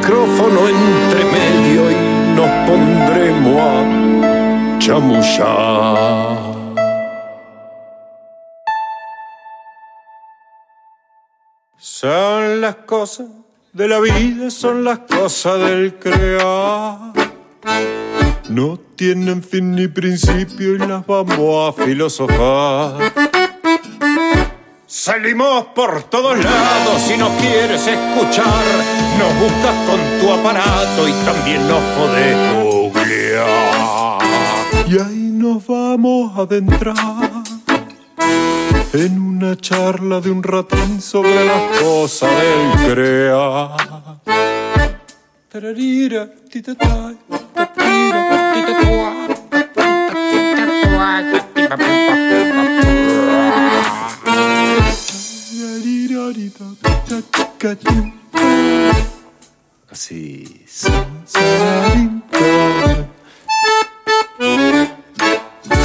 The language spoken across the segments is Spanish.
Micrófono entre medio y nos pondremos a chamullar. Son las cosas de la vida, son las cosas del crear. No tienen fin ni principio y las vamos a filosofar. Salimos por todos lados si nos quieres escuchar. Nos buscas con tu aparato y también nos podés googlear. Y ahí nos vamos a adentrar en una charla de un ratín sobre las cosas del crear. Así.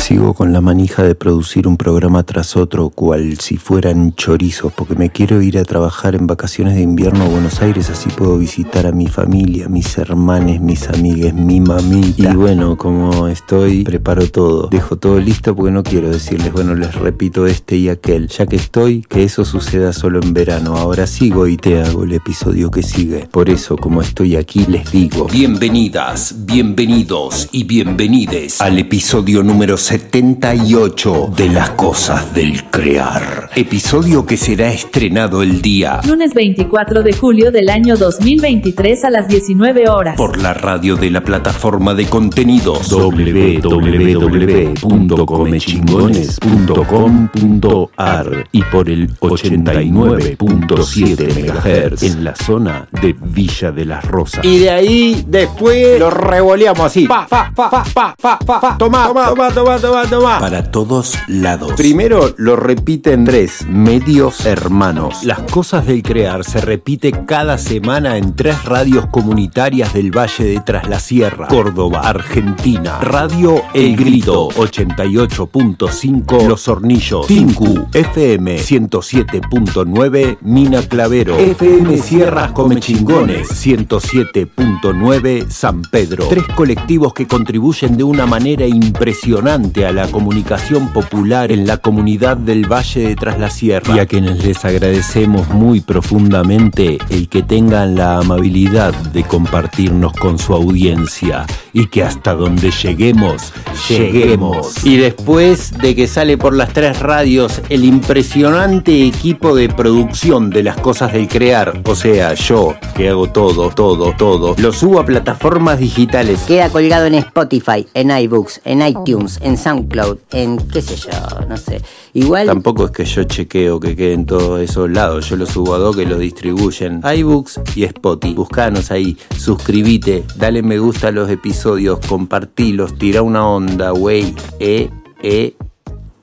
Sigo con la manija de producir un programa tras otro, cual si fueran chorizos, porque me quiero ir a trabajar en vacaciones de invierno a Buenos Aires, así puedo visitar a mi familia, mis hermanes, mis amigues, mi mamita. Y bueno, como estoy, preparo todo. Dejo todo listo porque no quiero decirles, bueno, les repito este y aquel. Ya que estoy, que eso suceda solo en verano. Ahora sigo y te hago el episodio que sigue. Por eso, como estoy aquí, les digo. Bienvenidas, bienvenidos y bienvenides al episodio número 78 de las cosas del crear. Episodio que será estrenado el día Lunes 24 de julio del año 2023 a las 19 horas. por la radio de la plataforma de contenidos www.comechingones.com.ar y por el 89.7 MHz en la zona de Villa de las Rosas. Y de ahí después lo revoleamos así. Pa, pa, pa, pa, pa, pa, pa. Toma, toma, toma, toma, toma, toma. para todos lados. Primero lo repiten tres medios hermanos. Las cosas del crear se repite cada semana en tres radios comunitarias del Valle de Tras la Sierra, Córdoba, Argentina. Radio El Grito 88.5 Los Hornillos, Tinku FM 107.9 Mina Clavero, FM Sierras Comechingones 107.9 San Pedro. Tres colectivos que contribuyen de una manera impresionante a la comunicación popular en la comunidad del Valle de Tras la Sierra y a quienes les agradecemos muy profundamente el que tengan la amabilidad de compartirnos con su audiencia y que hasta donde lleguemos, lleguemos. Y después de que sale por las tres radios el impresionante equipo de producción de las cosas del crear, O sea, yo, que hago todo, todo, todo, lo subo a plataformas digitales. Queda colgado en Spotify, en iBooks, en iTunes, en SoundCloud, en qué sé yo, no sé. Igual Tampoco es que yo chequeo que quede en todos esos lados. Yo lo subo a dos que lo distribuyen. iBooks y Spotify. Buscanos ahí, suscríbete, dale me gusta a los episodios, compartilos, tira una onda, wey. Eh, eh,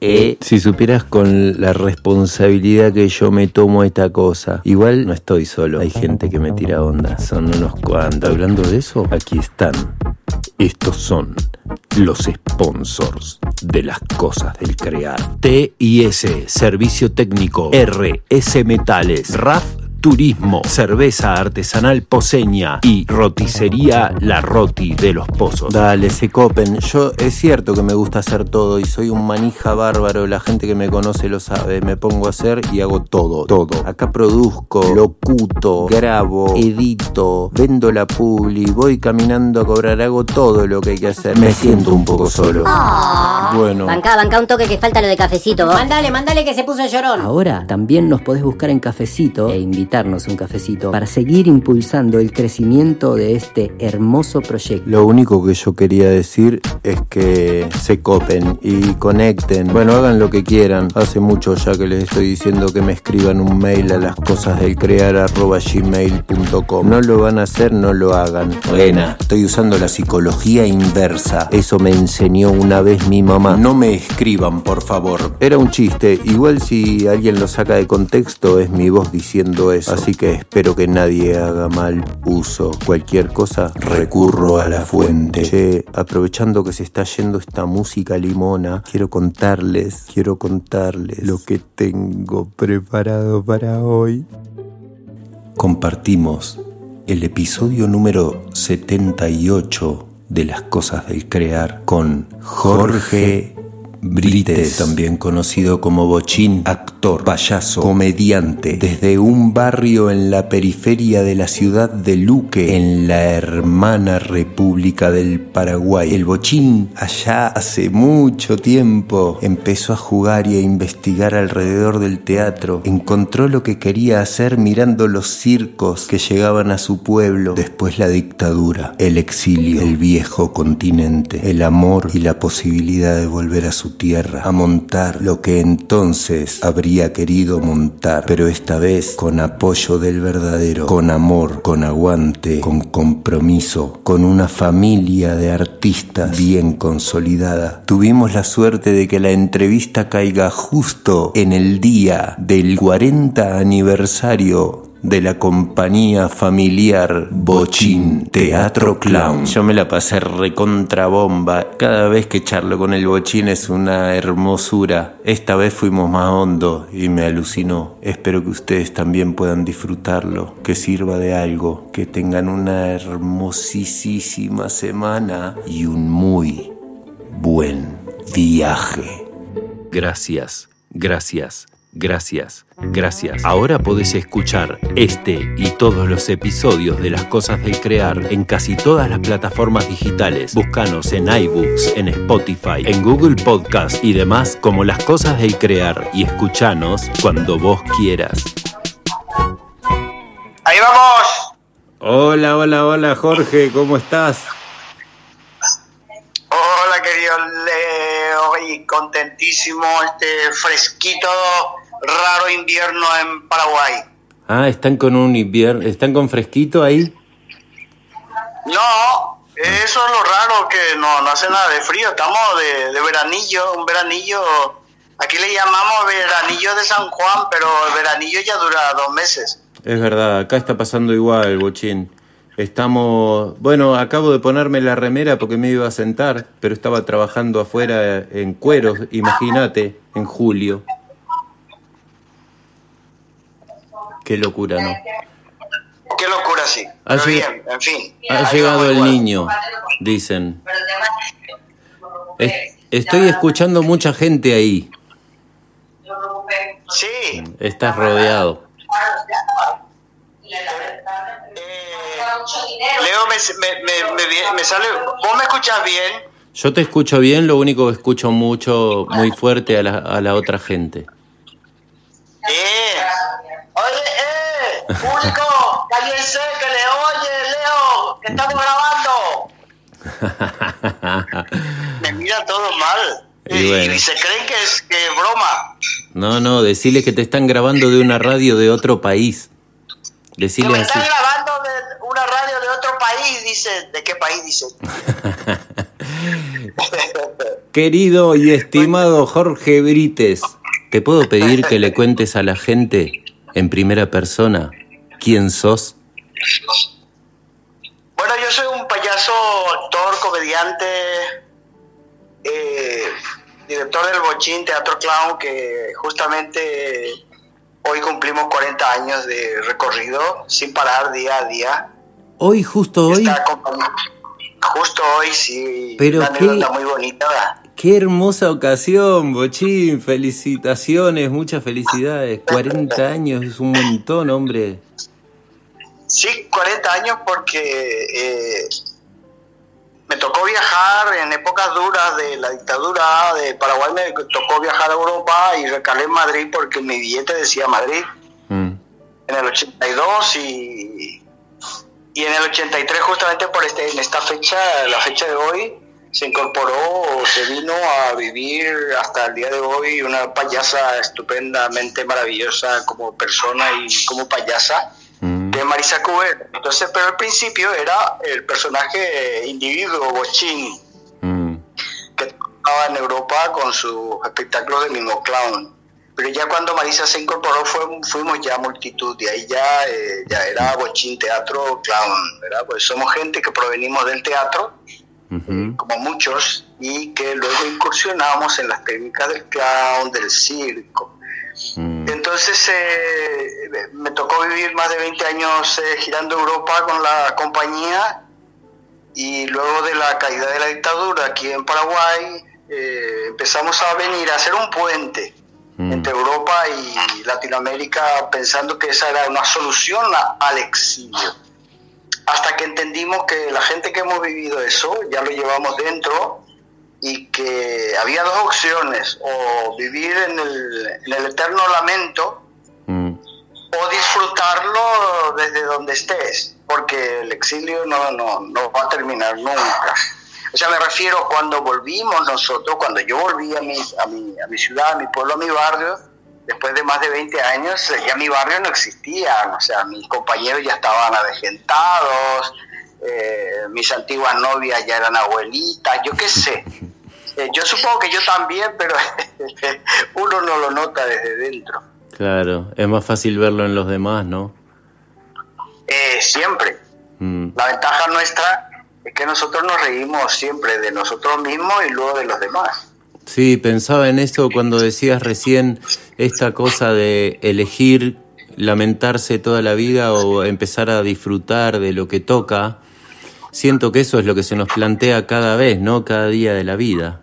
eh. Si supieras con la responsabilidad que yo me tomo esta cosa. Igual no estoy solo. Hay gente que me tira onda. Son unos cuantos. Hablando de eso, aquí están. Estos son los sponsors de las cosas del crear. TIS, Servicio Técnico, RS Metales, RAF Turismo, cerveza artesanal poseña y roticería La Roti de los Pozos. Dale, se copen. Yo es cierto que me gusta hacer todo y soy un manija bárbaro. La gente que me conoce lo sabe. Me pongo a hacer y hago todo, todo. Acá produzco, locuto, grabo, edito, vendo la publi, voy caminando a cobrar, hago todo lo que hay que hacer. Me siento un poco solo. Bueno. Bancá, bancá un toque que falta lo de cafecito. vos. Mándale, mándale que se puso llorón. Ahora también nos podés buscar en Cafecito e invitarnos invitarnos un cafecito para seguir impulsando el crecimiento de este hermoso proyecto. Lo único que yo quería decir es que se copen y conecten. Bueno, hagan lo que quieran. Hace mucho ya que les estoy diciendo que me escriban un mail a las cosas del crear gmail.com. No lo van a hacer, no lo hagan. Buena, estoy usando la psicología inversa. Eso me enseñó una vez mi mamá. No me escriban, por favor. Era un chiste. Igual si alguien lo saca de contexto, es mi voz diciendo eso. Así que espero que nadie haga mal uso. Cualquier cosa, recurro a la fuente. Che, aprovechando que se está yendo esta música limona, quiero contarles, quiero contarles lo que tengo preparado para hoy. Compartimos el episodio número 78 de las cosas del crear con Jorge Brites, también conocido como Bochín, actor, payaso, comediante, desde un barrio en la periferia de la ciudad de Luque, en la hermana República del Paraguay. El Bochín, allá hace mucho tiempo, empezó a jugar y a investigar alrededor del teatro. Encontró lo que quería hacer mirando los circos que llegaban a su pueblo. Después la dictadura, el exilio, el viejo continente, el amor y la posibilidad de volver a su tierra, a montar lo que entonces habría querido montar, pero esta vez con apoyo del verdadero, con amor, con aguante, con compromiso, con una familia de artistas bien consolidada. Tuvimos la suerte de que la entrevista caiga justo en el día del 40 aniversario de la compañía familiar Bochín Teatro Clown. Yo me la pasé recontra bomba. Cada vez que charlo con el Bochín es una hermosura. Esta vez fuimos más hondo y me alucinó. Espero que ustedes también puedan disfrutarlo, que sirva de algo, que tengan una hermosísima semana y un muy buen viaje. Gracias, gracias. Gracias, gracias. Ahora podés escuchar este y todos los episodios de Las Cosas del Crear en casi todas las plataformas digitales. Búscanos en iBooks, en Spotify, en Google Podcast y demás como Las Cosas del Crear y escuchanos cuando vos quieras. Ahí vamos. Hola, hola, hola Jorge, ¿cómo estás? Hola querido Leo, y contentísimo este fresquito raro invierno en Paraguay. Ah, están con un invierno, están con fresquito ahí. No, eso es lo raro que no, no hace nada de frío, estamos de, de veranillo, un veranillo, aquí le llamamos veranillo de San Juan, pero el veranillo ya dura dos meses. Es verdad, acá está pasando igual, bochín. Estamos, bueno, acabo de ponerme la remera porque me iba a sentar, pero estaba trabajando afuera en cueros, imagínate, en julio. Qué locura, ¿no? Qué locura, sí. Ha, Pero lleg- bien, en fin. ha llegado el niño, dicen. Es- estoy escuchando mucha gente ahí. Sí. Estás rodeado. Eh, Leo, me, me, me, me sale. ¿Vos me escuchas bien? Yo te escucho bien, lo único que escucho mucho, muy fuerte a la, a la otra gente. Eh. Oye, eh. Público, cállense, que le oye, Leo, que estamos grabando. Me mira todo mal. Y Y, bueno. y se creen que es, que es broma. No, no, decirle que te están grabando de una radio de otro país. Que Decirle me así. están grabando de una radio de otro país, dice. ¿De qué país, dice? Querido y estimado Jorge Brites, ¿te puedo pedir que le cuentes a la gente en primera persona quién sos? Bueno, yo soy un payaso, actor, comediante, eh, director del Bochín Teatro Clown, que justamente hoy cumplimos 40 años de recorrido sin parar día a día. Hoy, justo hoy, Está Justo hoy, sí, Pero una qué- muy bonita. Qué hermosa ocasión, Bochín. Felicitaciones, muchas felicidades. 40 años es un montón, hombre. Sí, 40 años porque eh, me tocó viajar en épocas duras de la dictadura de Paraguay, me tocó viajar a Europa y recalé en Madrid porque mi billete decía Madrid Mm. en el 82 y, y en el 83 justamente por este, en esta fecha, la fecha de hoy, se incorporó, se vino a vivir hasta el día de hoy una payasa estupendamente maravillosa como persona y como payasa mm. de Marisa Cubero. Entonces, pero al principio era el personaje individuo, Bochín, mm. que estaba en Europa con su espectáculo de mismo clown. Pero ya cuando Marisa se incorporó fuimos ya multitud, y ahí ya, eh, ya era Bochín Teatro Clown, ¿verdad? Pues somos gente que provenimos del teatro como muchos, y que luego incursionamos en las técnicas del clown, del circo. Mm. Entonces eh, me tocó vivir más de 20 años eh, girando Europa con la compañía y luego de la caída de la dictadura aquí en Paraguay eh, empezamos a venir a hacer un puente mm. entre Europa y Latinoamérica pensando que esa era una solución al exilio hasta que entendimos que la gente que hemos vivido eso ya lo llevamos dentro y que había dos opciones, o vivir en el, eterno lamento mm. o disfrutarlo desde donde estés, porque el exilio no, no, no va a terminar nunca. O sea, me refiero cuando volvimos nosotros, cuando yo volví a mi, a mi, a mi ciudad, a mi pueblo, a mi barrio, después de más de 20 años eh, ya mi barrio no existía, o sea, mis compañeros ya estaban avejentados, eh, mis antiguas novias ya eran abuelitas, yo qué sé. Eh, yo supongo que yo también, pero uno no lo nota desde dentro. Claro, es más fácil verlo en los demás, ¿no? siempre. Mm. La ventaja nuestra es que nosotros nos reímos siempre de nosotros mismos y luego de los demás. Sí, pensaba en eso cuando decías recién esta cosa de elegir lamentarse toda la vida o empezar a disfrutar de lo que toca. Siento que eso es lo que se nos plantea cada vez, ¿no? Cada día de la vida.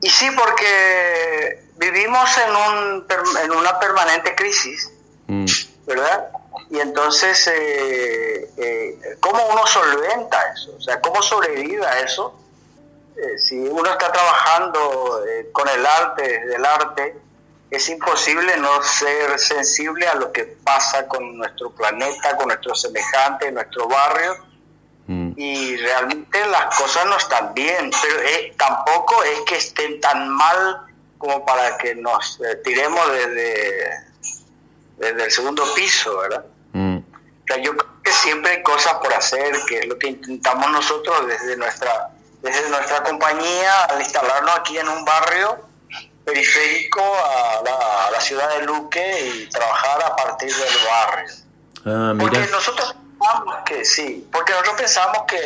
Y sí, porque vivimos en, un, en una permanente crisis, mm. ¿verdad? Y entonces, eh, eh, ¿cómo uno solventa eso? O sea, ¿cómo sobrevive a eso? Eh, si uno está trabajando eh, con el arte, del arte, es imposible no ser sensible a lo que pasa con nuestro planeta, con nuestros semejantes, nuestro barrio. Mm. Y realmente las cosas no están bien, pero eh, tampoco es que estén tan mal como para que nos tiremos desde, desde el segundo piso, ¿verdad? Mm. yo creo que siempre hay cosas por hacer, que es lo que intentamos nosotros desde nuestra desde nuestra compañía al instalarnos aquí en un barrio periférico a la, ciudad de Luque y trabajar a partir del barrio. Ah, porque nosotros pensamos que sí, porque nosotros pensamos que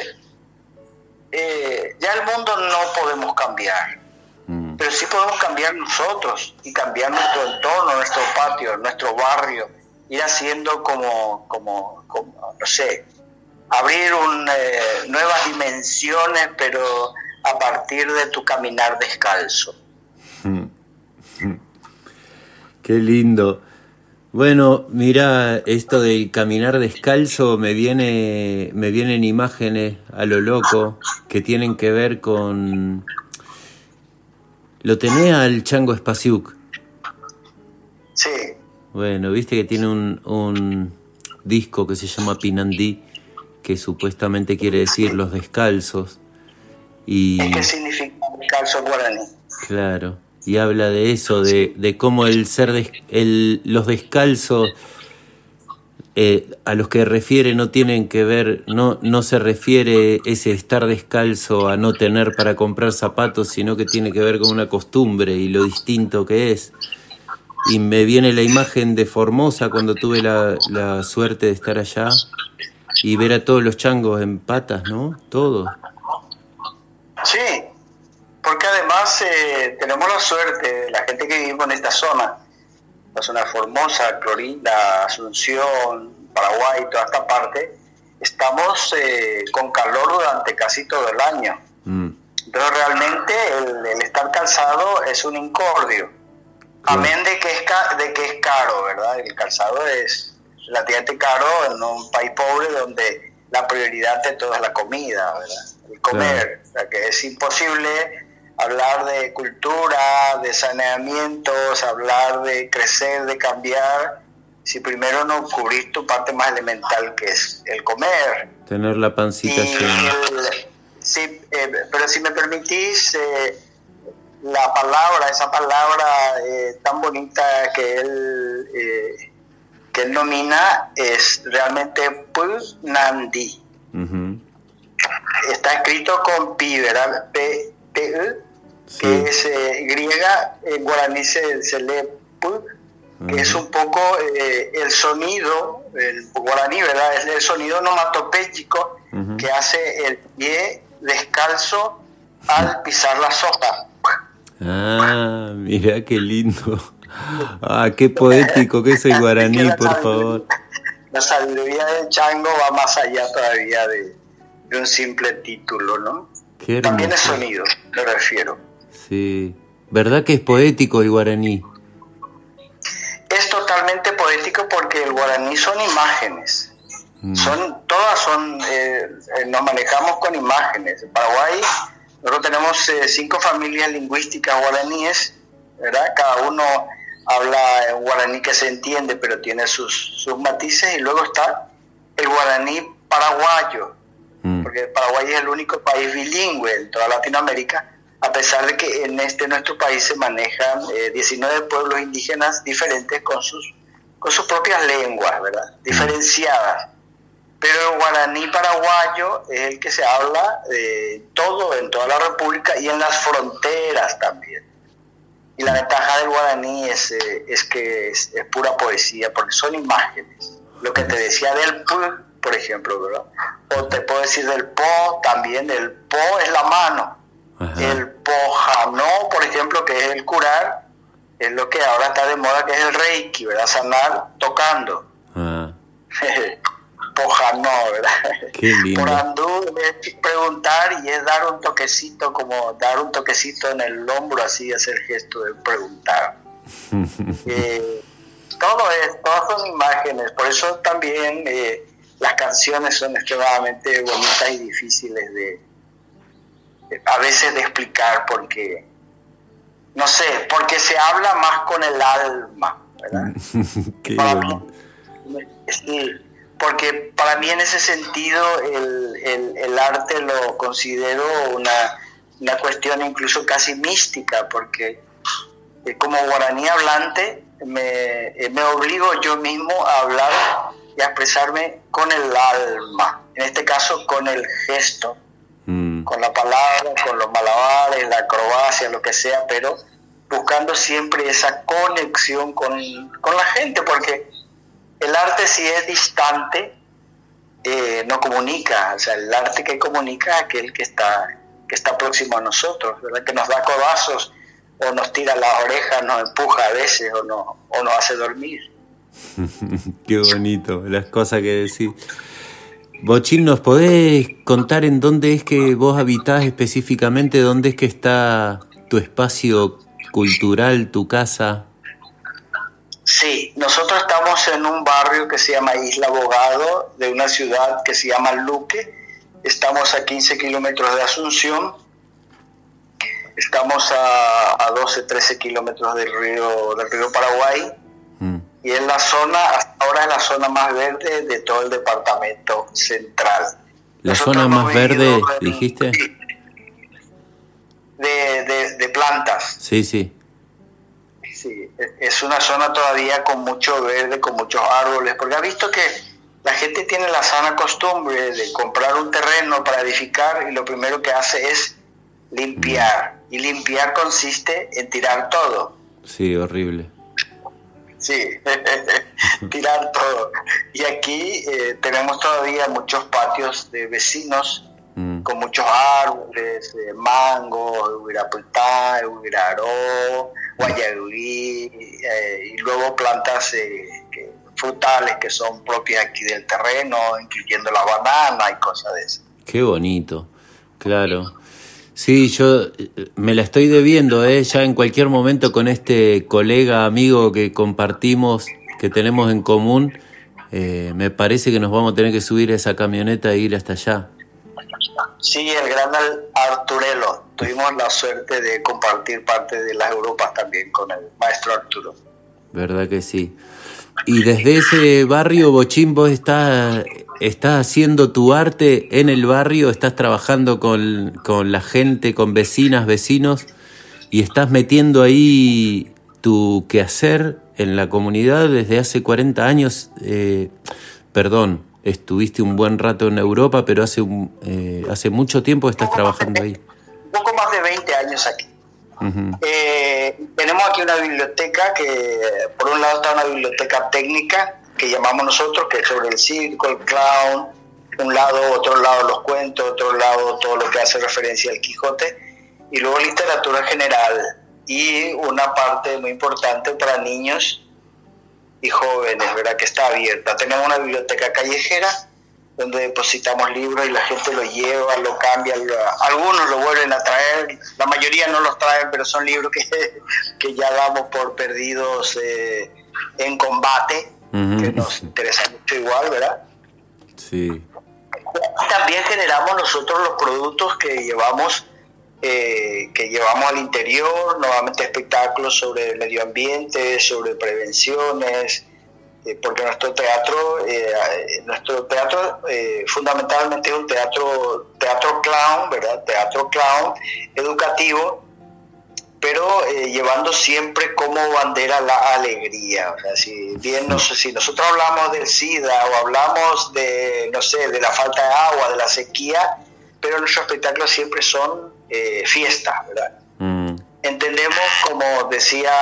eh, ya el mundo no podemos cambiar, mm. pero sí podemos cambiar nosotros y cambiar nuestro entorno, nuestro patio, nuestro barrio, ir haciendo como, como, como no sé, abrir eh, nuevas dimensiones, pero a partir de tu caminar descalzo. Qué lindo. Bueno, mira, esto del caminar descalzo me viene, me vienen imágenes a lo loco que tienen que ver con. Lo tenés al Chango Espasiuk. Sí. Bueno, viste que tiene un, un disco que se llama Pinandí que supuestamente quiere decir los descalzos. Y, ¿Qué significa descalzo guaraní? Claro, y habla de eso, de, de cómo el ser el, los descalzos eh, a los que refiere no tienen que ver, no, no se refiere ese estar descalzo a no tener para comprar zapatos, sino que tiene que ver con una costumbre y lo distinto que es. Y me viene la imagen de Formosa cuando tuve la, la suerte de estar allá, y ver a todos los changos en patas, ¿no? Todos. Sí, porque además eh, tenemos la suerte, la gente que vive en esta zona, la zona Formosa, Clorinda, Asunción, Paraguay, toda esta parte, estamos eh, con calor durante casi todo el año. Mm. Pero realmente el, estar calzado es un incordio. Amén de que, es de que es caro, ¿verdad? El calzado es relativamente caro en un país pobre donde la prioridad de todo es la comida, ¿verdad? El comer. O sea, que es imposible hablar de cultura, de saneamientos, hablar de crecer, de cambiar, si primero no cubrís tu parte más elemental que es el comer. Tener la pancita llena. Sí, eh, pero si me permitís, eh, la palabra, esa palabra eh, tan bonita que él, que él nomina es realmente Punandi. Está escrito con pi, ¿verdad? P, P que es griega, en guaraní se, lee Pu, que es un poco el sonido, el guaraní, ¿verdad? Es el sonido onomatopéyico que hace el pie descalzo al pisar la sopa. Ah, mira qué lindo. Ah, qué poético que es el guaraní, por favor. La sabiduría del chango va más allá todavía de, un simple título, ¿no? También es sonido, me refiero. Sí. ¿Verdad que es poético el guaraní? Es totalmente poético porque el guaraní son imágenes. Mm. Son, todas son, eh, eh, nos manejamos con imágenes. En Paraguay nosotros tenemos eh, cinco familias lingüísticas guaraníes, ¿verdad? Cada uno habla en guaraní que se entiende, pero tiene sus, sus matices. Y luego está el guaraní paraguayo, mm. porque Paraguay es el único país bilingüe en toda Latinoamérica, a pesar de que en este nuestro país se manejan 19 pueblos indígenas diferentes con sus, con sus propias lenguas, ¿verdad? Mm. Diferenciadas pero el guaraní paraguayo es el que se habla de todo, en toda la República y en las fronteras también. Y la ventaja del guaraní es, eh, es que es, pura poesía, porque son imágenes. Lo que te decía del pu, por ejemplo, ¿verdad? O te puedo decir del po, también el po es la mano. El pojano, por ejemplo, que es el curar, es lo que ahora está de moda, que es el reiki, ¿verdad? Sanar tocando. Ah. no, ¿verdad? Qué lindo. Por andú es preguntar y es dar un toquecito, como dar un toquecito en el hombro, así, hacer gesto de preguntar. eh, todo es, todas son imágenes, por eso también eh, las canciones son extremadamente bonitas y difíciles de, a veces de explicar porque no sé, porque se habla más con el alma, ¿verdad? Qué sí, porque para mí en ese sentido el, el, arte lo considero una, una, cuestión incluso casi mística, porque eh, como guaraní hablante me, eh, me, obligo yo mismo a hablar y a expresarme con el alma, en este caso con el gesto, mm. con la palabra, con los malabares, la acrobacia, lo que sea, pero buscando siempre esa conexión con, con la gente, porque el arte si es distante, eh, no comunica, o sea, el arte que comunica es aquel que está, que está próximo a nosotros, ¿verdad? que nos da codazos o nos tira las orejas, nos empuja a veces o, no, o nos hace dormir. Qué bonito, las cosas que decís. Bochín, ¿nos podés contar en dónde es que vos habitás específicamente? ¿Dónde es que está tu espacio cultural, tu casa? Sí, nosotros estamos en un barrio que se llama Isla Abogado, de una ciudad que se llama Luque. Estamos a 15 kilómetros de Asunción. Estamos a, 12, 13 kilómetros del río, del río Paraguay. Mm. Y es la zona, hasta ahora es la zona más verde de todo el departamento central. ¿La zona más verde, dijiste? De, de plantas. Sí, sí. Sí, es una zona todavía con mucho verde, con muchos árboles, porque ha visto que la gente tiene la sana costumbre de comprar un terreno para edificar y lo primero que hace es limpiar. Y limpiar consiste en tirar todo. Sí, horrible. Sí, tirar todo. Y aquí eh, tenemos todavía muchos patios de vecinos mm. con muchos árboles, eh, mango, huirapultá, huiraró, guayabí, eh, y luego plantas eh, frutales que son propias aquí del terreno, incluyendo la banana y cosas de eso. Qué bonito, claro. Sí, yo eh, me la estoy debiendo, ¿eh? ya en cualquier momento con este colega, amigo que compartimos, que tenemos en común, me parece que nos vamos a tener que subir a esa camioneta e ir hasta allá. Sí, el gran Arturelo. Tuvimos la suerte de compartir parte de las Europas también con el maestro Arturo. ¿Verdad que sí? y desde ese barrio, Bochín, vos estás, estás haciendo tu arte en el barrio, estás trabajando con, con la gente, con vecinas, vecinos, y estás metiendo ahí tu quehacer en la comunidad desde hace 40 años. Eh, perdón, estuviste un buen rato en Europa, pero hace, eh, hace mucho tiempo estás trabajando ahí. Un poco más de 20 años aquí. Eh, tenemos aquí una biblioteca que, por un lado, está una biblioteca técnica que llamamos nosotros, que es sobre el circo, el clown, un lado, otro lado los cuentos, otro lado todo lo que hace referencia al Quijote, y luego literatura general y una parte muy importante para niños y jóvenes, ¿verdad? Que está abierta. Tenemos una biblioteca callejera donde depositamos libros y la gente los lleva, lo cambia, algunos lo vuelven a traer, la mayoría no los traen, pero son libros que, que ya damos por perdidos eh, en combate, que nos interesan mucho igual, ¿verdad? Sí. También generamos nosotros los productos que llevamos eh, que llevamos al interior, nuevamente espectáculos sobre el medio ambiente, sobre prevenciones, eh, porque nuestro teatro, eh, nuestro teatro fundamentalmente es un teatro, teatro clown, ¿verdad? Teatro clown educativo, pero llevando siempre como bandera la alegría. O sea, si bien no si nosotros hablamos del SIDA o hablamos de, no sé, de la falta de agua, de la sequía, pero nuestros espectáculos siempre son fiesta, ¿verdad? Mm. Entendemos, como decía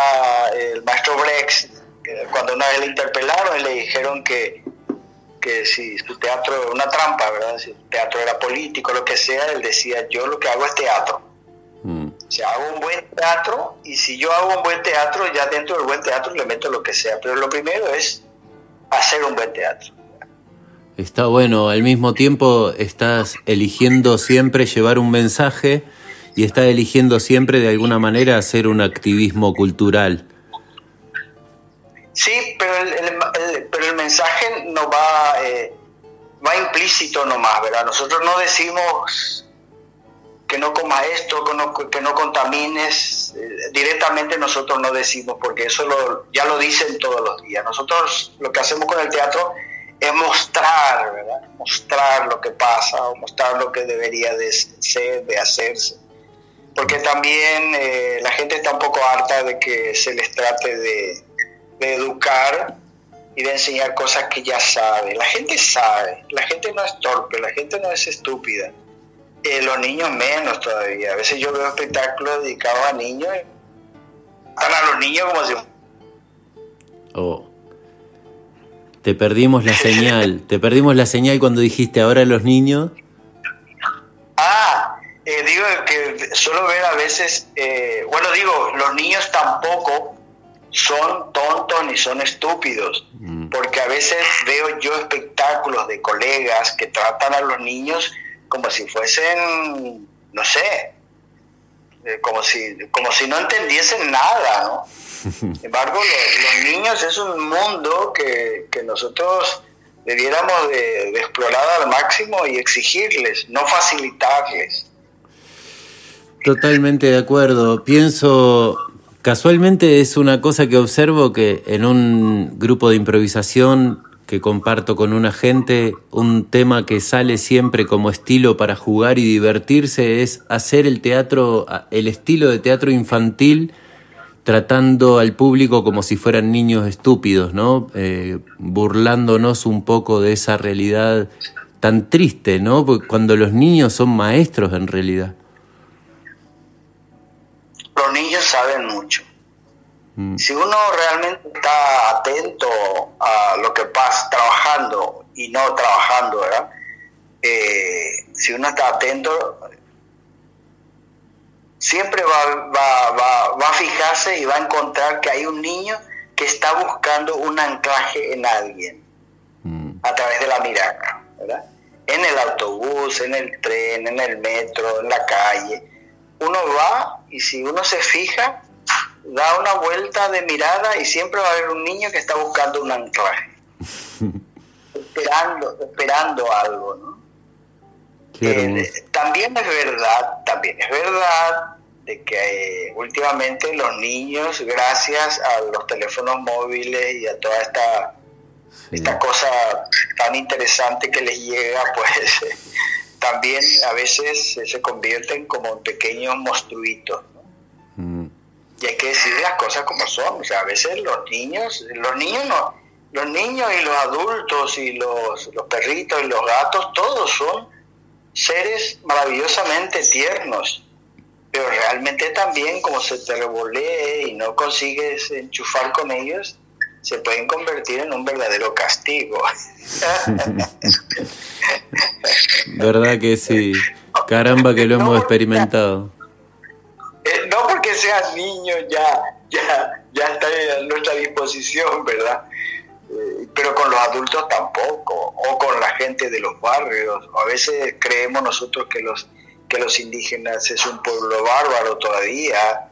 el maestro Brex, cuando una vez le interpelaron y le dijeron que, que si su teatro era una trampa, ¿verdad? Si su teatro era político, lo que sea, él decía, yo lo que hago es teatro. Mm. O sea, hago un buen teatro y si yo hago un buen teatro, ya dentro del buen teatro le meto lo que sea. Pero lo primero es hacer un buen teatro. Está bueno, al mismo tiempo estás eligiendo siempre llevar un mensaje y estás eligiendo siempre de alguna manera hacer un activismo cultural. Sí, pero el, pero el mensaje no va, eh, va implícito nomás, ¿verdad? Nosotros no decimos que no coma esto, que no, que no contamines, eh, directamente nosotros no decimos, porque eso lo, ya lo dicen todos los días. Nosotros lo que hacemos con el teatro es mostrar, ¿verdad? Mostrar lo que pasa o mostrar lo que debería de ser, de hacerse. Porque también eh, la gente está un poco harta de que se les trate de, educar y de enseñar cosas que ya sabe. La gente sabe, la gente no es torpe, la gente no es estúpida. Eh, los niños menos todavía. A veces yo veo espectáculos dedicados a niños. Están a los niños como si... Oh. Te perdimos la señal, te perdimos la señal cuando dijiste ahora los niños. Ah, eh, digo que suelo ver a veces, eh, bueno, digo, los niños tampoco son tontos ni son estúpidos, mm. porque a veces veo yo espectáculos de colegas que tratan a los niños como si fuesen, no sé, eh, como, si, como si no entendiesen nada, ¿no? Sin embargo, los, niños es un mundo que, nosotros debiéramos de, explorar al máximo y exigirles, no facilitarles. Totalmente de acuerdo. Pienso, casualmente es una cosa que observo que en un grupo de improvisación que comparto con una gente, un tema que sale siempre como estilo para jugar y divertirse es hacer el teatro, el estilo de teatro infantil tratando al público como si fueran niños estúpidos, ¿no? Eh, burlándonos un poco de esa realidad tan triste, ¿no? cuando los niños son maestros en realidad. Los niños saben mucho. Mm. Si uno realmente está atento a lo que pasa trabajando y no trabajando, ¿verdad? Eh, si uno está atento, siempre va, va, a fijarse y va a encontrar que hay un niño que está buscando un anclaje en alguien mm. a través de la mirada, ¿verdad? En el autobús, en el tren, en el metro, en la calle. Uno va y si uno se fija, da una vuelta de mirada y siempre va a haber un niño que está buscando un anclaje. esperando, esperando algo, ¿no? Eh, también es verdad, también es verdad de que eh, últimamente los niños, gracias a los teléfonos móviles y a toda esta, esta cosa tan interesante que les llega, pues también a veces se convierten como en pequeños monstruitos. Mm. Y hay que decir las cosas como son. O sea, a veces los niños, los niños no, los niños y los adultos y los, los perritos y los gatos, todos son seres maravillosamente tiernos pero realmente también como se te revolee y no consigues enchufar con ellos, se pueden convertir en un verdadero castigo. ¿Verdad que sí? Caramba que lo hemos experimentado. Eh, no porque seas niño ya, ya, ya está a nuestra disposición, ¿verdad? Eh, pero con los adultos tampoco, o con la gente de los barrios. A veces creemos nosotros que los que los indígenas es un pueblo bárbaro todavía.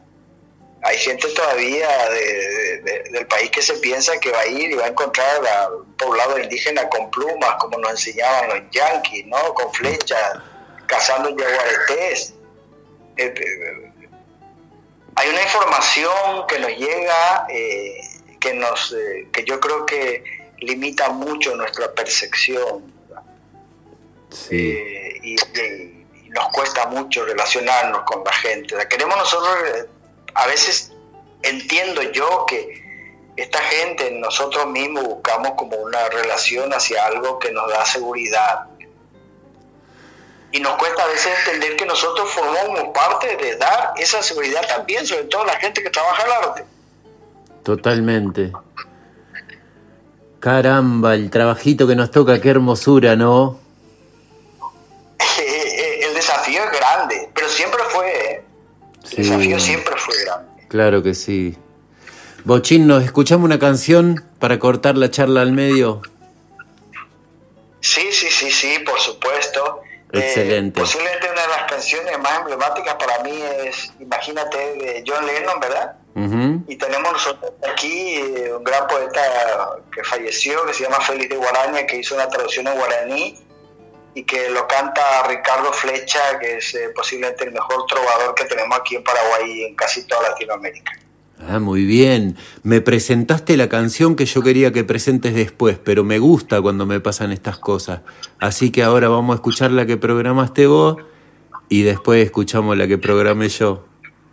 Hay gente todavía del país que se piensa que va a ir y va a encontrar a un poblado indígena con plumas, como nos enseñaban los yanquis, ¿no? Con flechas, cazando yaguaretés. Eh, eh, hay una información que nos llega eh, que, nos, que yo creo que limita mucho nuestra percepción. Sí. y, nos cuesta mucho relacionarnos con la gente. queremos nosotros, a veces entiendo yo que esta gente, nosotros mismos buscamos como una relación hacia algo que nos da seguridad. Y nos cuesta a veces entender que nosotros formamos parte de dar esa seguridad también, sobre todo la gente que trabaja el arte. Totalmente. Caramba, el trabajito que nos toca, qué hermosura, ¿no? siempre fue, el desafío siempre fue grande. Claro que sí. Bochín, ¿nos escuchamos una canción para cortar la charla al medio? Sí, sí, sí, sí, por supuesto. Excelente. Eh, posiblemente una de las canciones más emblemáticas para mí es, imagínate, de John Lennon, ¿verdad? Y tenemos nosotros aquí eh, un gran poeta que falleció, que se llama Félix de Guaraña, que hizo una traducción en guaraní y que lo canta Ricardo Flecha, que es eh, posiblemente el mejor trovador que tenemos aquí en Paraguay y en casi toda Latinoamérica. Ah, muy bien. Me presentaste la canción que yo quería que presentes después, pero me gusta cuando me pasan estas cosas. Así que ahora vamos a escuchar la que programaste vos y después escuchamos la que programé yo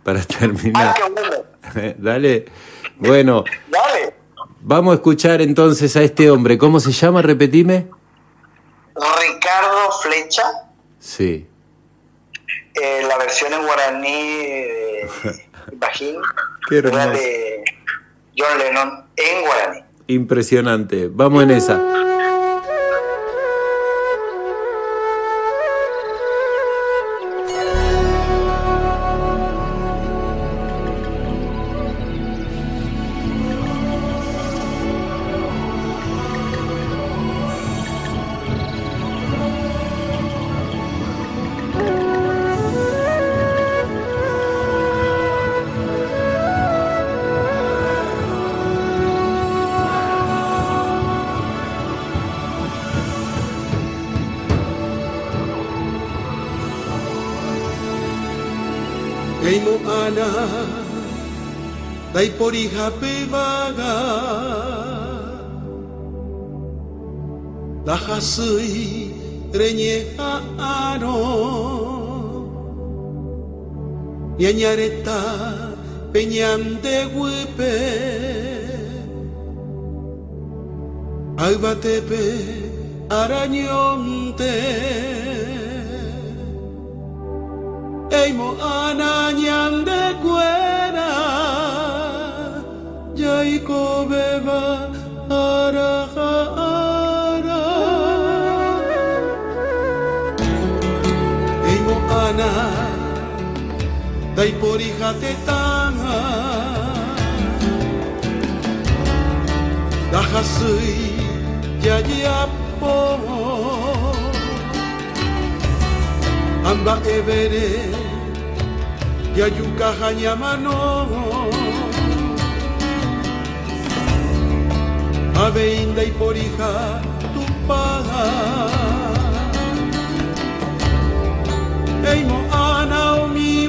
para terminar. Ah, Dale. Bueno. Dale. Vamos a escuchar entonces a este hombre. ¿Cómo se llama? Repetime. Ricardo Flecha. Sí. Eh, la versión en guaraní de Bajín era de John Lennon en guaraní. Impresionante. Vamos en esa. Hija pevaga Dahasui reñe aro. Ñañareta peñan de huepe. Albatepe arañonte. Eimo cuera dai pori hate tanga. Dahasui jadi apo Amba evere Yayuka hanya mano. Aveinda y por hija tu paga. Eimo ana o mi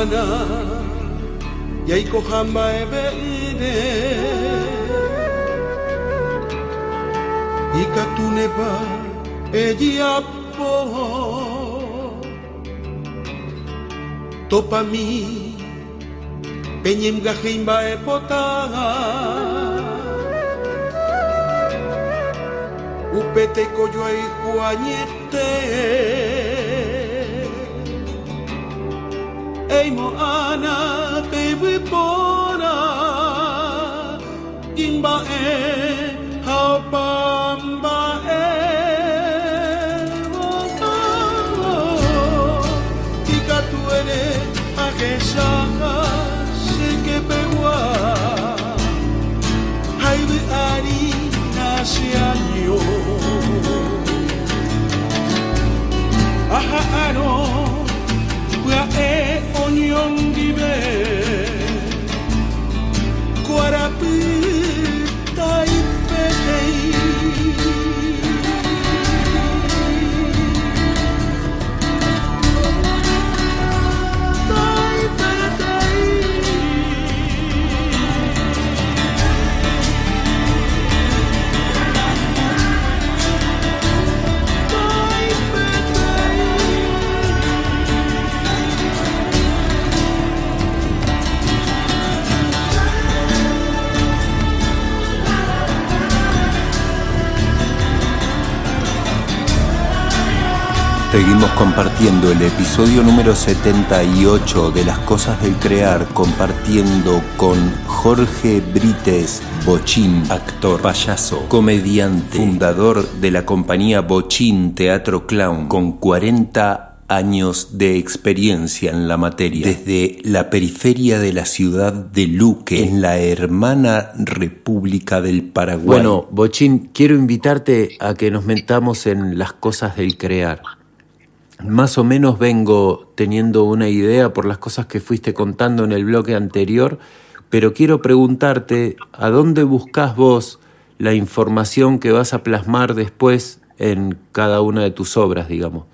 Yai mo ana Yai ko hamba e beine Ika tune ba e diapo Topa mi Penyem gahimba e potaga Upete koyo e huanyete Ei mo ana te Seguimos compartiendo el episodio número 78 de Las Cosas del Crear, compartiendo con Jorge Brites Bochín, actor, payaso, comediante, fundador de la compañía Bochín Teatro Clown, con 40 años de experiencia en la materia, desde la periferia de la ciudad de Luque, en la hermana República del Paraguay. Bueno, Bochín, quiero invitarte a que nos metamos en las cosas del crear. Más o menos vengo teniendo una idea por las cosas que fuiste contando en el bloque anterior, pero quiero preguntarte, ¿a dónde buscas vos la información que vas a plasmar después en cada una de tus obras, digamos?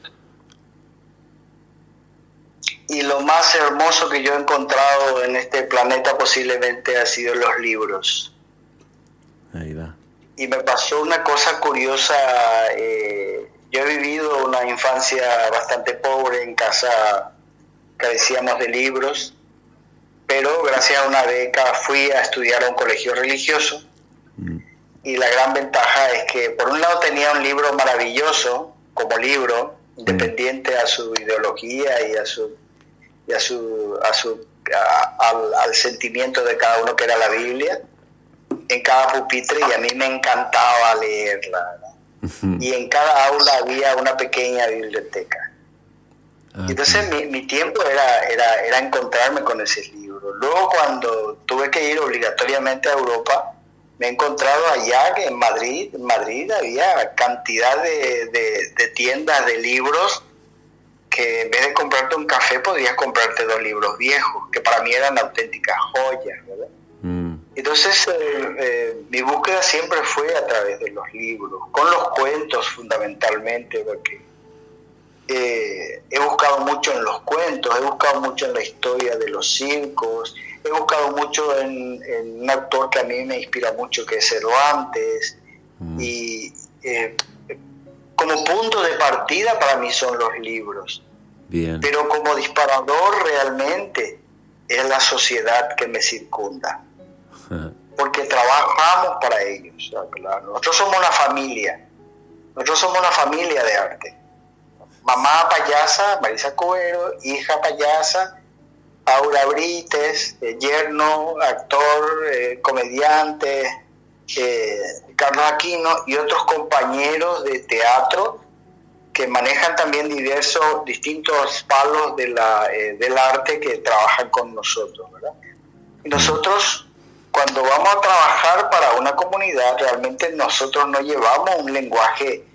Y lo más hermoso que yo he encontrado en este planeta posiblemente ha sido los libros. Ahí va. Y me pasó una cosa curiosa. eh, yo he vivido una infancia bastante pobre en casa, carecíamos de libros, pero gracias a una beca fui a estudiar a un colegio religioso. Y la gran ventaja es que, por un lado, tenía un libro maravilloso como libro, independiente a su ideología y a su y a su, a su a- al, al sentimiento de cada uno que era la Biblia en cada pupitre y a mí me encantaba leerla y en cada aula había una pequeña biblioteca Ah, entonces mi, mi tiempo era, era, era encontrarme con ese libro. Luego cuando tuve que ir obligatoriamente a Europa, me he encontrado allá que en Madrid, en Madrid había cantidad de, de- de tiendas de libros que en vez de comprarte un café podías comprarte dos libros viejos, que para mí eran auténticas joyas, ¿verdad? Mm, Entonces, eh, eh, mi búsqueda siempre fue a través de los libros, con los cuentos fundamentalmente, porque eh, he buscado mucho en los cuentos, he buscado mucho en la historia de los circos, he buscado mucho en, en un actor que a mí me inspira mucho, que es Cervantes, y eh, como punto de partida para mí son los libros. Bien. pero como disparador realmente es la sociedad que me circunda, porque trabajamos para ellos. Nosotros somos una familia, nosotros somos una familia de arte. mamá payasa, Marisa Cuero, hija payasa, Aura Brites, eh, yerno, actor, eh, comediante, eh, Carlos Aquino y otros compañeros de teatro que manejan también diversos, distintos palos de la, del arte que trabajan con nosotros. Y nosotros, cuando vamos a trabajar para una comunidad, realmente nosotros no llevamos un lenguaje,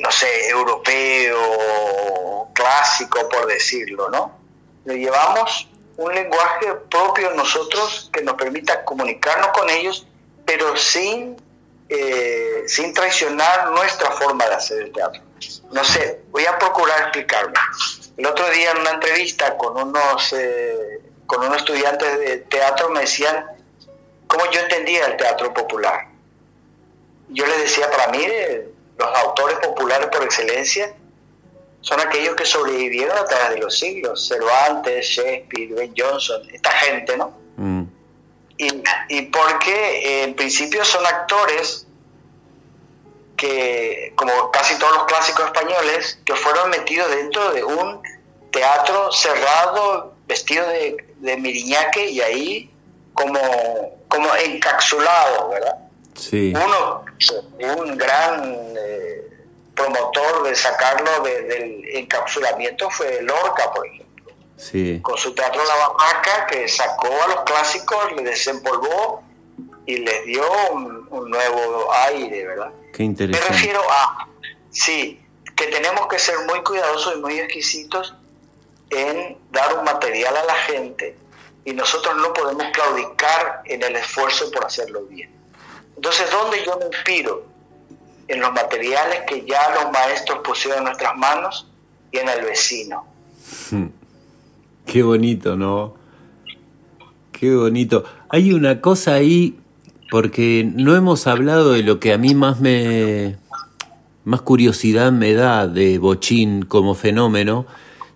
no sé, europeo, clásico, por decirlo, ¿no? le llevamos un lenguaje propio nosotros que nos permita comunicarnos con ellos, pero sin, eh, sin traicionar nuestra forma de hacer el teatro. No sé, voy a procurar explicarme. El otro día en una entrevista con unos, eh, con unos estudiantes de teatro me decían cómo yo entendía el teatro popular. Yo les decía, para mí, eh, los autores populares por excelencia son aquellos que sobrevivieron a través de los siglos, Cervantes, Shakespeare, Ben Johnson, esta gente, ¿no? Mm. Y, y, porque en principio son actores que, como casi todos los clásicos españoles, que fueron metidos dentro de un teatro cerrado, vestido de, de miriñaque y ahí como, como encapsulado, ¿verdad? Sí. Uno, un gran... Eh, promotor de sacarlo del encapsulamiento fue Lorca, por ejemplo. Sí. Con su teatro La Barraca, que sacó a los clásicos, le desempolvó y les dio un, nuevo aire, ¿verdad? Qué interesante. Me refiero a, sí, que tenemos que ser muy cuidadosos y muy exquisitos en dar un material a la gente y nosotros no podemos claudicar en el esfuerzo por hacerlo bien. Entonces, ¿dónde yo me inspiro? en los materiales que ya los maestros pusieron en nuestras manos y en el vecino. Hmm. Qué bonito, ¿no? Qué bonito. Hay una cosa ahí, porque no hemos hablado de lo que a mí más me. más curiosidad me da de Bochín como fenómeno,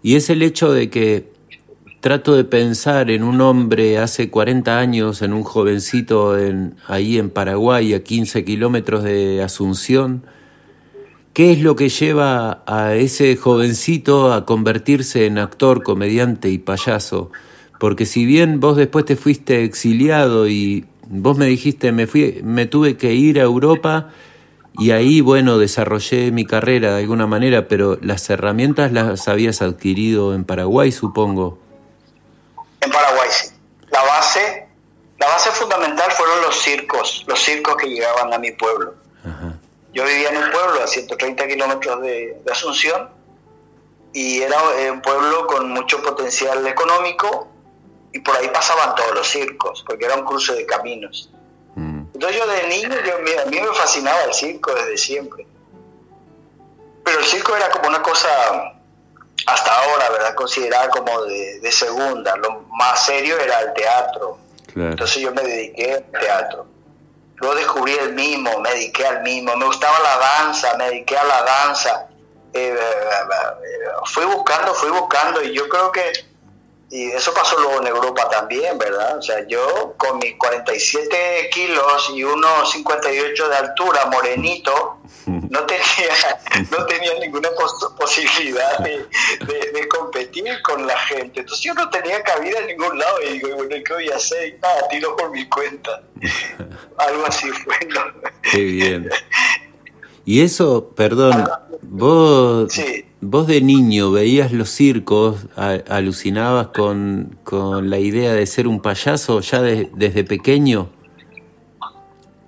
y es el hecho de que trato de pensar en un hombre hace 40 años, en un jovencito en, ahí en Paraguay, a 15 kilómetros de Asunción. ¿Qué es lo que lleva a ese jovencito a convertirse en actor, comediante y payaso? Porque si bien vos después te fuiste exiliado y vos me dijiste, me, fui, me tuve que ir a Europa y ahí, bueno, desarrollé mi carrera de alguna manera, pero las herramientas las habías adquirido en Paraguay, supongo. En Paraguay sí. La base, la base fundamental fueron los circos, los circos que llegaban a mi pueblo. Yo vivía en un pueblo a 130 kilómetros de, Asunción y era eh, un pueblo con mucho potencial económico y por ahí pasaban todos los circos, porque era un cruce de caminos. Mm. Entonces yo de niño, yo, a mí me fascinaba el circo desde siempre. Pero el circo era como una cosa hasta ahora, ¿verdad? Considerada como de, segunda. Lo más serio era el teatro. Entonces yo me dediqué al teatro. Luego descubrí el mismo, me dediqué al mismo. Me gustaba la danza, me dediqué a la danza. Eh, eh, eh, fui buscando, fui buscando y yo creo que y eso pasó luego en Europa también, ¿verdad? O sea, yo con mis 47 kilos y unos 58 de altura, morenito, no tenía, no tenía ninguna posibilidad de, competir con la gente. Entonces yo no tenía cabida en ningún lado y digo, bueno, ¿qué voy a hacer? nada, tiro por mi cuenta. Algo así fue. Qué bien. Y eso, perdón, vos... Sí Vos de niño veías los circos, alucinabas con, la idea de ser un payaso ya desde pequeño.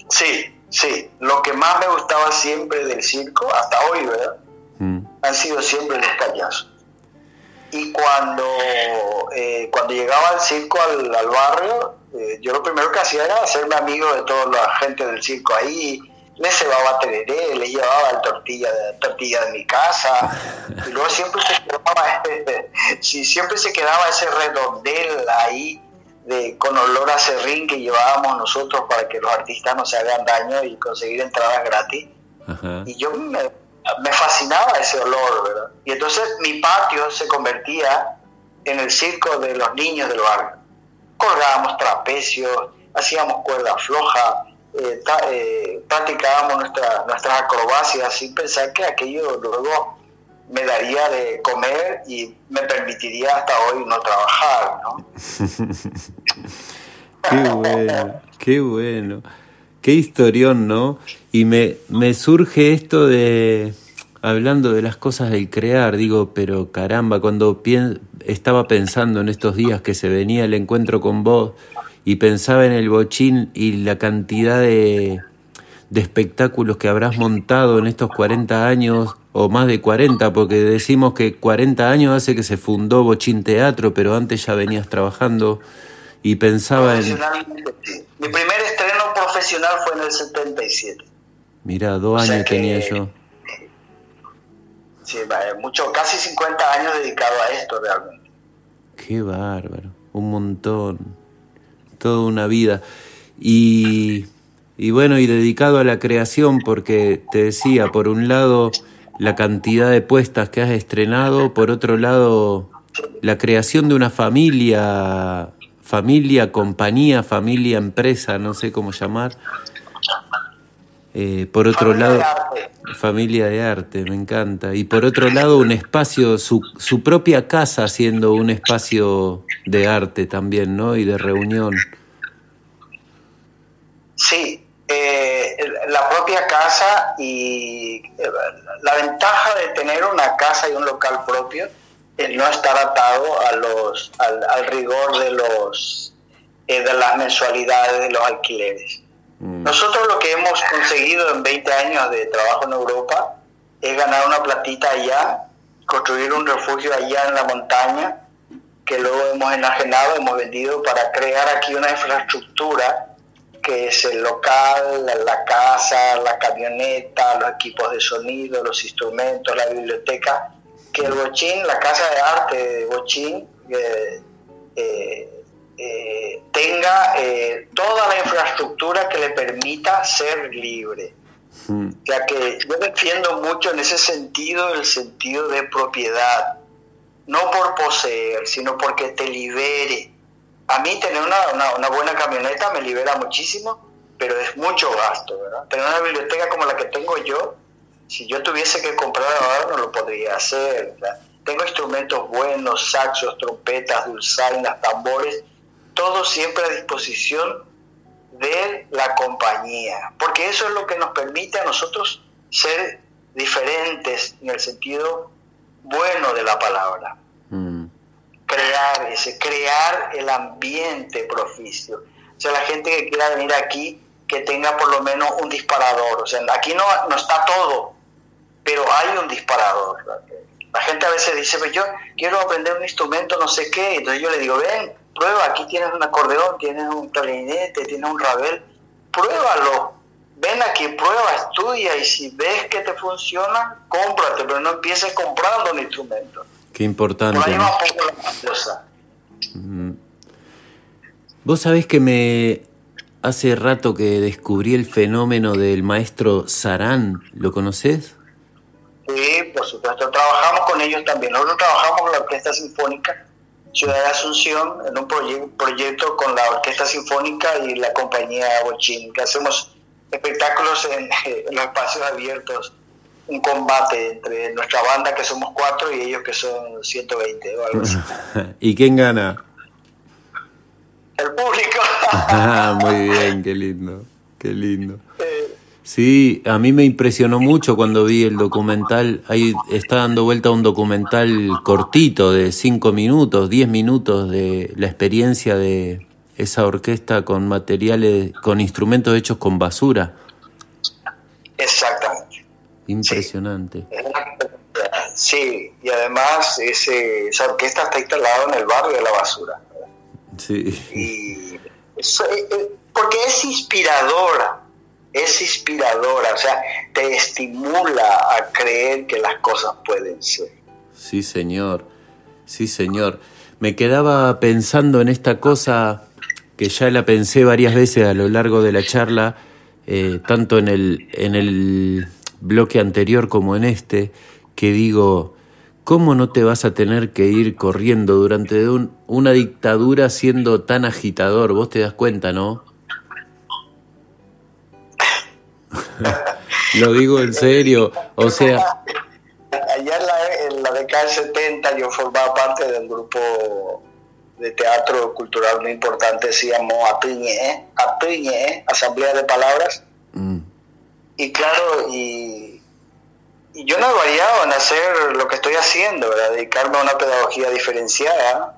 Sí, sí. Lo que más me gustaba siempre del circo, hasta hoy, ¿verdad? Mm. Han sido siempre los payasos. Y cuando, eh, cuando llegaba al circo al, barrio, eh, yo lo primero que hacía era hacerme amigo de toda la gente del circo ahí le cebaba tereré, le llevaba la tortilla, tortilla de mi casa, y luego siempre se quedaba, siempre se quedaba ese redondel ahí de, con olor a serrín que llevábamos nosotros para que los artistas no se hagan daño y conseguir entradas gratis. Y yo me, me, fascinaba ese olor, ¿verdad? Y entonces mi patio se convertía en el circo de los niños del barrio. Colgábamos trapecios, hacíamos cuerda floja, eh, eh, practicábamos nuestra, nuestras acrobacias sin pensar que aquello luego me daría de comer y me permitiría hasta hoy no trabajar, ¿no? qué bueno, qué bueno. Qué historión, ¿no? Y me, me surge esto de, hablando de las cosas del crear, digo, pero caramba, cuando estaba pensando en estos días que se venía el encuentro con vos y pensaba en el bochín y la cantidad de, de espectáculos que habrás montado en estos 40 años, o más de 40, porque decimos que 40 años hace que se fundó Bochín Teatro, pero antes ya venías trabajando y pensaba en... Mi primer estreno profesional fue en el 77. Mira, dos años tenía yo. Sí, mucho, casi 50 años dedicado a esto realmente. Qué bárbaro, un montón, toda una vida. Y, y bueno, y dedicado a la creación, porque te decía, por un lado, la cantidad de puestas que has estrenado, por otro lado, la creación de una familia, familia, compañía, familia, empresa, no sé cómo llamar. Eh, por otro lado, familia de arte, me encanta. Y por otro lado, un espacio, su, su propia casa siendo un espacio de arte también, ¿no? Y de reunión. Sí, eh, la propia casa y eh, la ventaja de tener una casa y un local propio es no estar atado a los, al, rigor de, los, eh, de las mensualidades de los alquileres. Mm. Nosotros lo que hemos conseguido en 20 años de trabajo en Europa es ganar una platita allá, construir un refugio allá en la montaña, que luego hemos enajenado, hemos vendido para crear aquí una infraestructura que es el local, la, casa, la camioneta, los equipos de sonido, los instrumentos, la biblioteca, que el Bochín, la casa de arte de Bochín, eh, eh, eh, tenga toda la infraestructura que le permita ser libre. Hmm. Ya que yo defiendo mucho en ese sentido el sentido de propiedad, no por poseer, sino porque te libere a mí tener una, una, buena camioneta me libera muchísimo, pero es mucho gasto, ¿verdad? Tener una biblioteca como la que tengo yo, si yo tuviese que comprar ahora no lo podría hacer. Tengo instrumentos buenos, saxos, trompetas, dulzainas, tambores, todo siempre a disposición de la compañía, porque eso es lo que nos permite a nosotros ser diferentes en el sentido bueno de la palabra. Mm crear ese, crear el ambiente propicio. O sea, la gente que quiera venir aquí, que tenga por lo menos un disparador. O sea, aquí no, no está todo, pero hay un disparador. La gente a veces dice, pues yo quiero aprender un instrumento, no sé qué. Entonces yo le digo, ven, prueba, aquí tienes un acordeón, tienes un clarinete, tienes un rabel, pruébalo. Ven aquí, prueba, estudia y si ves que te funciona, cómprate, pero no empieces comprando un instrumento. Qué importante. Mm. Vos sabés que me hace rato que descubrí el fenómeno del maestro Sarán. ¿Lo conoces? Sí, por supuesto. Trabajamos con ellos también. Nosotros trabajamos con la Orquesta Sinfónica Ciudad de Asunción en un proyecto con la Orquesta Sinfónica y la compañía Bochín, que hacemos espectáculos en los espacios abiertos un combate entre nuestra banda que somos cuatro y ellos que son 120 o algo así. ¿Y quién gana? El público. ah, muy bien, qué lindo, qué lindo. Sí, a mí me impresionó mucho cuando vi el documental. Ahí está dando vuelta un documental cortito de cinco minutos, diez minutos de la experiencia de esa orquesta con materiales, con instrumentos hechos con basura. Exactamente. Impresionante. Sí, y además ese, esa orquesta está instalada en el barrio de la basura. Sí. Y eh, eh, porque es inspiradora, es inspiradora, o sea, te estimula a creer que las cosas pueden ser. Sí, señor, sí, señor. Me quedaba pensando en esta cosa que ya la pensé varias veces a lo largo de la charla, eh, tanto en el, en el bloque anterior como en este, que digo, ¿cómo no te vas a tener que ir corriendo durante una dictadura siendo tan agitador? Vos te das cuenta, ¿no? Lo digo en serio, o sea... Allá en década del 70 yo formaba parte de un grupo de teatro cultural muy importante, se llamó Apiñe, Apiñe, Asamblea de Palabras. Mm. Y claro, y, y, yo no he variado en hacer lo que estoy haciendo, dedicarme a una pedagogía diferenciada,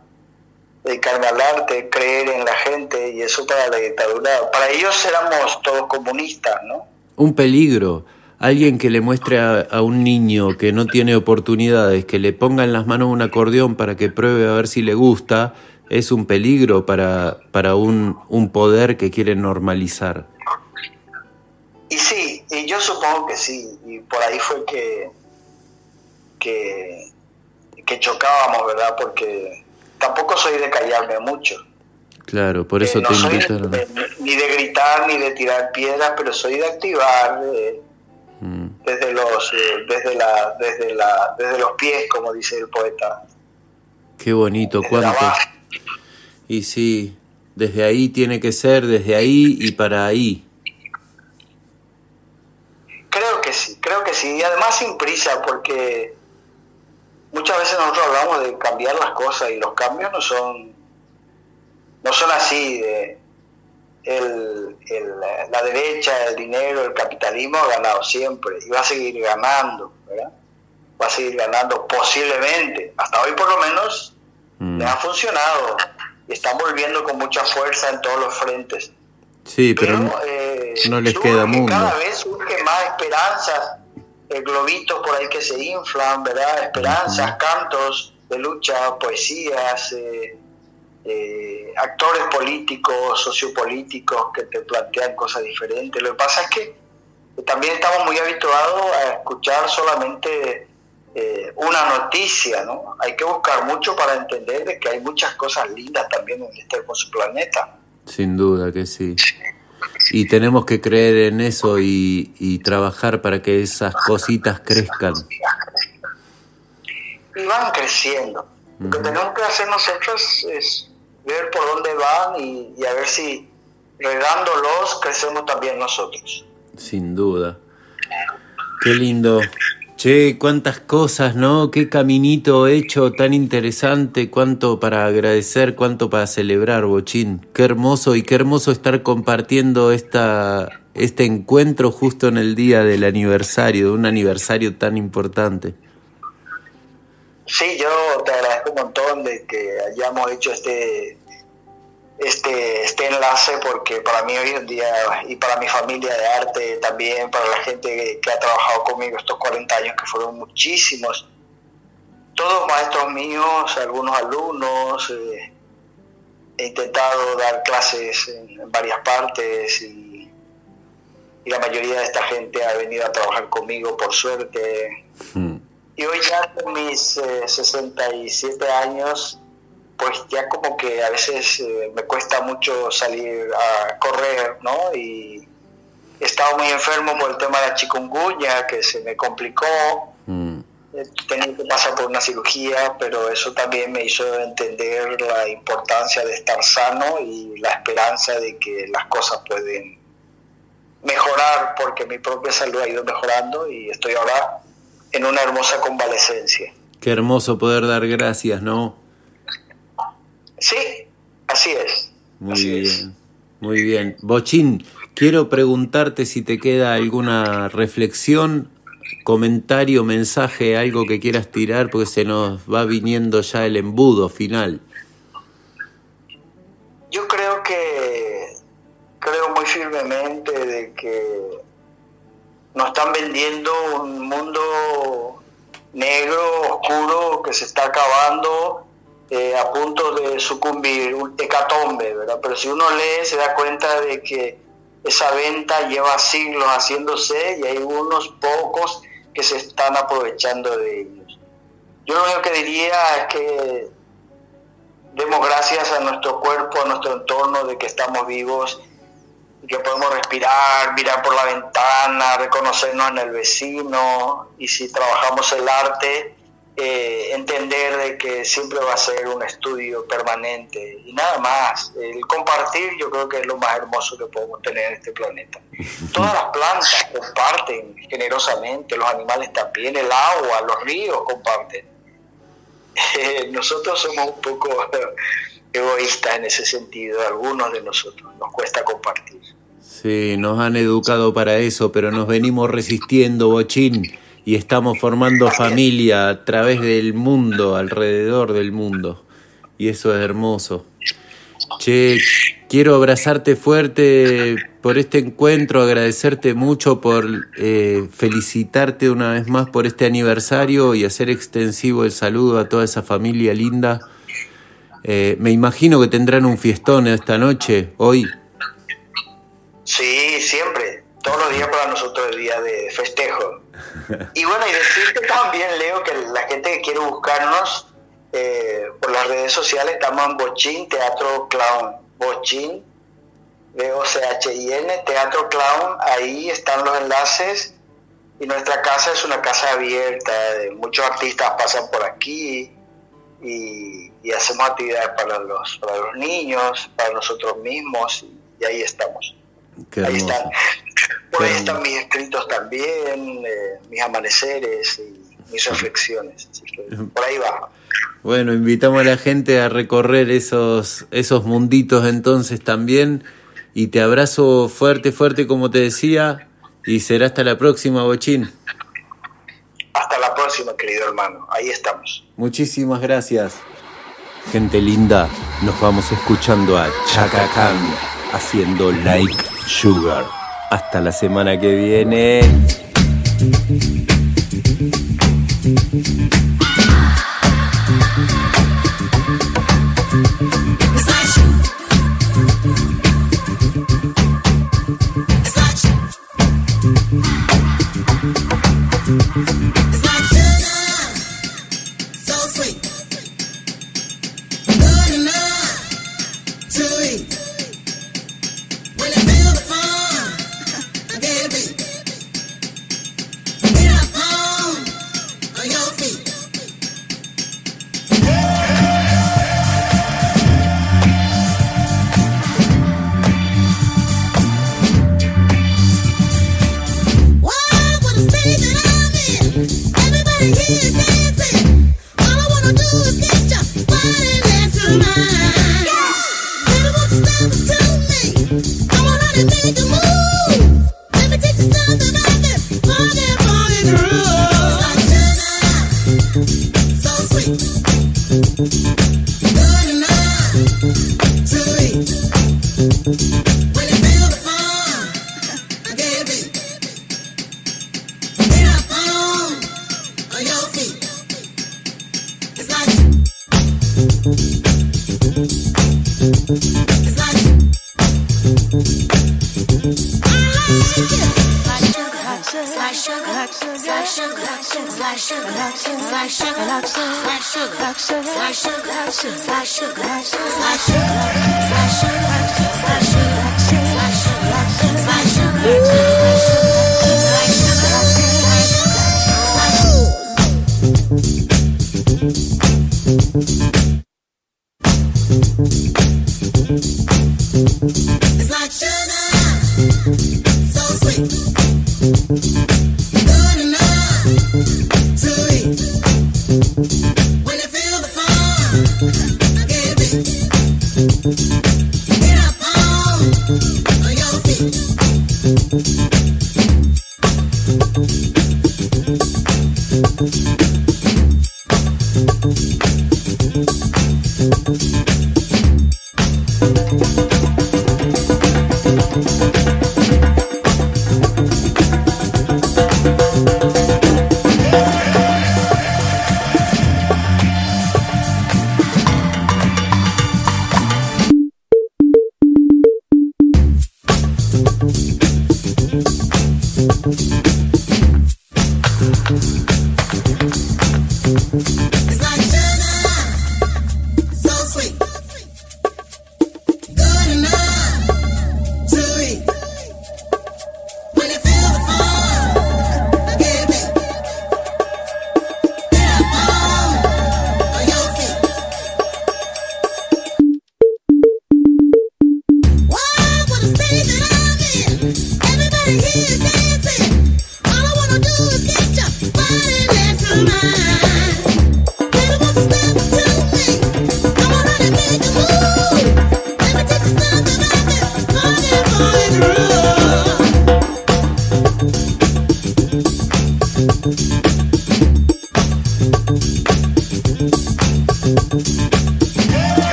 dedicarme al arte, creer en la gente, y eso para la dictadura, para ellos éramos todos comunistas, ¿no? Un peligro alguien que le muestre a, un niño que no tiene oportunidades, que le ponga en las manos un acordeón para que pruebe a ver si le gusta, es un peligro para, para un, un poder que quiere normalizar. Y sí, y yo supongo que sí, y por ahí fue que, que, chocábamos, ¿verdad? Porque tampoco soy de callarme mucho. Claro, por eso eh, te invitaron. ni de gritar ni de tirar piedras, pero soy de activar, mm. desde los eh, desde la desde la desde los pies, como dice el poeta. Qué bonito, cuánto. Y sí, desde ahí tiene que ser, desde ahí y para ahí. Creo que sí, creo que sí. Y además sin prisa, porque muchas veces nosotros hablamos de cambiar las cosas y los cambios no son, no son así. De, el, la derecha, el dinero, el capitalismo ha ganado siempre y va a seguir ganando, ¿verdad? Va a seguir ganando posiblemente. Hasta hoy por lo menos mm. le ha funcionado están volviendo con mucha fuerza en todos los frentes. Sí, pero, no, eh, les queda mundo. Cada vez surge más esperanzas, eh, globitos por ahí que se inflan, ¿verdad? Esperanzas, cantos de lucha, poesías, eh, actores políticos, sociopolíticos que te plantean cosas diferentes. Lo que pasa es que también estamos muy habituados a escuchar solamente eh, una noticia, ¿no? Hay que buscar mucho para entender de que hay muchas cosas lindas también en este hermoso planeta. Sin duda que sí. Y tenemos que creer en eso y, trabajar para que esas cositas crezcan. Y van creciendo. Lo que tenemos que hacer nosotros es ver por dónde van y, a ver si regándolos crecemos también nosotros. Sin duda. Qué lindo. Che, cuántas cosas, ¿no? Qué caminito hecho tan interesante, cuánto para agradecer, cuánto para celebrar, Bochín. Qué hermoso y qué hermoso estar compartiendo esta, este encuentro justo en el día del aniversario, de un aniversario tan importante. Sí, yo te agradezco un montón de que hayamos hecho este este, este enlace porque para mí hoy en día y para mi familia de arte también, para la gente que, ha trabajado conmigo estos 40 años, que fueron muchísimos, todos maestros míos, algunos alumnos, eh, he intentado dar clases en, varias partes y, la mayoría de esta gente ha venido a trabajar conmigo por suerte. Hmm. Y hoy ya con mis 67 eh, años, pues ya como que a veces eh, me cuesta mucho salir a correr, ¿no? Y he estado muy enfermo por el tema de la chikungunya, que se me complicó. Mm. Tenía que pasar por una cirugía, pero eso también me hizo entender la importancia de estar sano y la esperanza de que las cosas pueden mejorar, porque mi propia salud ha ido mejorando y estoy ahora en una hermosa convalecencia. Qué hermoso poder dar gracias, ¿no? Sí, así es. Muy bien, muy bien. Bochín, quiero preguntarte si te queda alguna reflexión, comentario, mensaje, algo que quieras tirar, porque se nos va viniendo ya el embudo final. Yo creo que, creo muy firmemente de que nos están vendiendo un mundo negro, oscuro, que se está acabando eh, a punto de sucumbir, un hecatombe, ¿verdad? Pero si uno lee se da cuenta de que esa venta lleva siglos haciéndose y hay unos pocos que se están aprovechando de ellos. Yo lo único que diría es que demos gracias a nuestro cuerpo, a nuestro entorno, de que estamos vivos y que podemos respirar, mirar por la ventana, reconocernos en el vecino y si trabajamos el arte, eh, entender de que siempre va a ser un estudio permanente y nada más. El compartir yo creo que es lo más hermoso que podemos tener en este planeta. Todas las plantas comparten generosamente, los animales también, el agua, los ríos comparten. nosotros somos un poco egoístas en ese sentido, algunos de nosotros, nos cuesta compartir. Sí, nos han educado para eso, pero nos venimos resistiendo, Bochín, y estamos formando familia a través del mundo, alrededor del mundo. Y eso es hermoso. Che, quiero abrazarte fuerte por este encuentro, agradecerte mucho por eh, felicitarte una vez más por este aniversario y hacer extensivo el saludo a toda esa familia linda. Eh, me imagino que tendrán un fiestón esta noche, hoy. Sí, siempre. Todos los días para nosotros es día de festejo. Y bueno, y decirte también, Leo, que la gente que quiere buscarnos eh, por las redes sociales estamos en Bochín Teatro Clown. Bochín, B-O-C-H-I-N, Teatro Clown. Ahí están los enlaces. Y nuestra casa es una casa abierta. Muchos artistas pasan por aquí y, hacemos actividades para los, para los niños, para nosotros mismos. y ahí estamos ahí están. Por ahí están mis escritos también, eh, mis amaneceres y mis reflexiones. por ahí va. Bueno, invitamos a la gente a recorrer esos, esos munditos entonces también. Y te abrazo fuerte, fuerte, como te decía. Y será hasta la próxima, Bochín. Hasta la próxima, querido hermano. Ahí estamos. Muchísimas gracias. Gente linda, nos vamos escuchando a Chacacán haciendo Like Sugar. Hasta la semana que viene.